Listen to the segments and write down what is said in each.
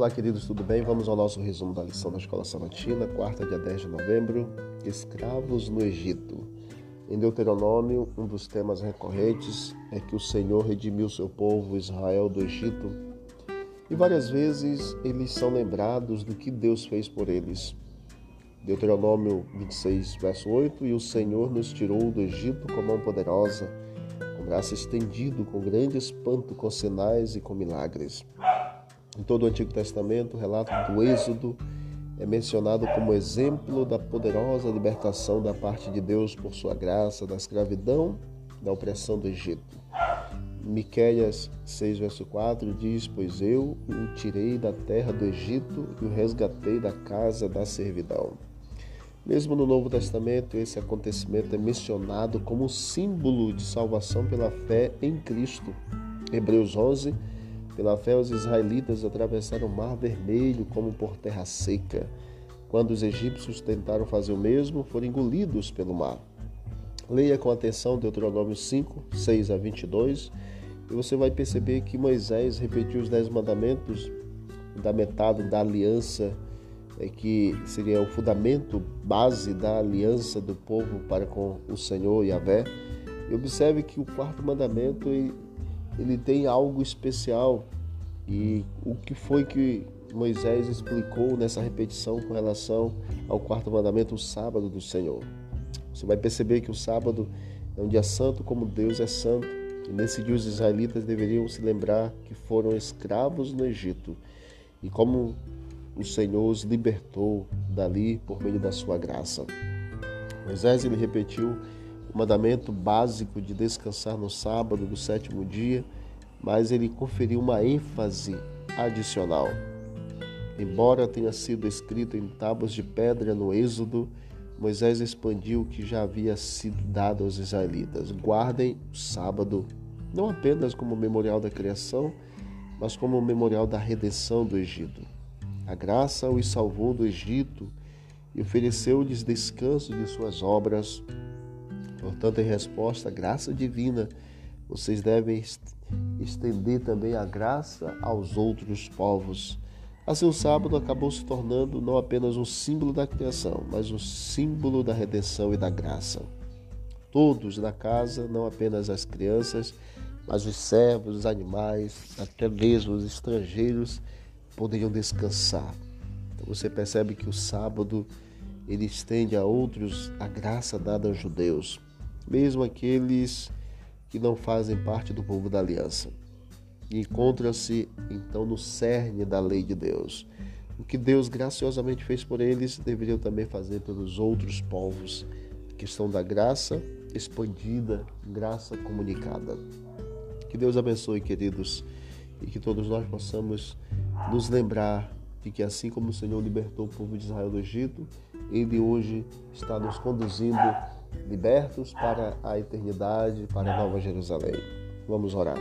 Olá, queridos, tudo bem? Vamos ao nosso resumo da lição da Escola Sabatina, quarta, dia 10 de novembro. Escravos no Egito. Em Deuteronômio, um dos temas recorrentes é que o Senhor redimiu seu povo Israel do Egito e várias vezes eles são lembrados do que Deus fez por eles. Deuteronômio 26, verso 8: E o Senhor nos tirou do Egito com mão poderosa, com braço estendido, com grande espanto, com sinais e com milagres. Em todo o Antigo Testamento, o relato do Êxodo é mencionado como exemplo da poderosa libertação da parte de Deus por sua graça da escravidão, da opressão do Egito. Miqueias 6, verso 4 diz: Pois eu o tirei da terra do Egito e o resgatei da casa da servidão. Mesmo no Novo Testamento, esse acontecimento é mencionado como símbolo de salvação pela fé em Cristo. Hebreus 11 pela fé, os israelitas atravessaram o Mar Vermelho como por terra seca. Quando os egípcios tentaram fazer o mesmo, foram engolidos pelo mar. Leia com atenção Deuteronômio 5, 6 a 22, e você vai perceber que Moisés repetiu os dez mandamentos da metade da aliança, é, que seria o fundamento base da aliança do povo para com o Senhor e a Vé. E observe que o quarto mandamento ele tem algo especial. E o que foi que Moisés explicou nessa repetição com relação ao quarto mandamento, o sábado do Senhor? Você vai perceber que o sábado é um dia santo como Deus é santo. E nesse dia os israelitas deveriam se lembrar que foram escravos no Egito e como o Senhor os libertou dali por meio da sua graça. Moisés ele repetiu o mandamento básico de descansar no sábado do sétimo dia, mas ele conferiu uma ênfase adicional. Embora tenha sido escrito em tábuas de pedra no Êxodo, Moisés expandiu o que já havia sido dado aos israelitas. Guardem o sábado, não apenas como memorial da criação, mas como memorial da redenção do Egito. A graça os salvou do Egito e ofereceu-lhes descanso de suas obras, Portanto, em resposta à graça divina, vocês devem estender também a graça aos outros povos. Assim, o sábado acabou se tornando não apenas um símbolo da criação, mas um símbolo da redenção e da graça. Todos na casa, não apenas as crianças, mas os servos, os animais, até mesmo os estrangeiros, poderiam descansar. Então você percebe que o sábado ele estende a outros a graça dada aos judeus mesmo aqueles que não fazem parte do povo da aliança. Encontra-se então no cerne da lei de Deus. O que Deus graciosamente fez por eles, deveriam também fazer pelos outros povos. A questão da graça expandida, graça comunicada. Que Deus abençoe, queridos, e que todos nós possamos nos lembrar de que assim como o Senhor libertou o povo de Israel do Egito, ele hoje está nos conduzindo libertos para a eternidade, para a Nova Jerusalém. Vamos orar.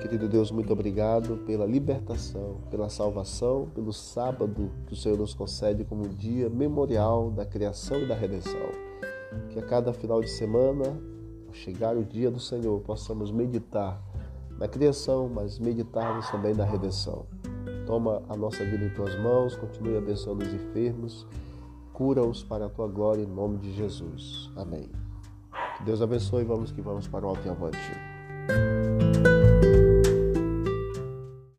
Querido Deus, muito obrigado pela libertação, pela salvação, pelo sábado que o Senhor nos concede como dia memorial da criação e da redenção. Que a cada final de semana, ao chegar o dia do Senhor, possamos meditar na criação, mas meditarmos também na redenção. Toma a nossa vida em tuas mãos, continue abençoando os enfermos Cura-os para a tua glória em nome de Jesus. Amém. Que Deus abençoe. Vamos que vamos para o alto e avante.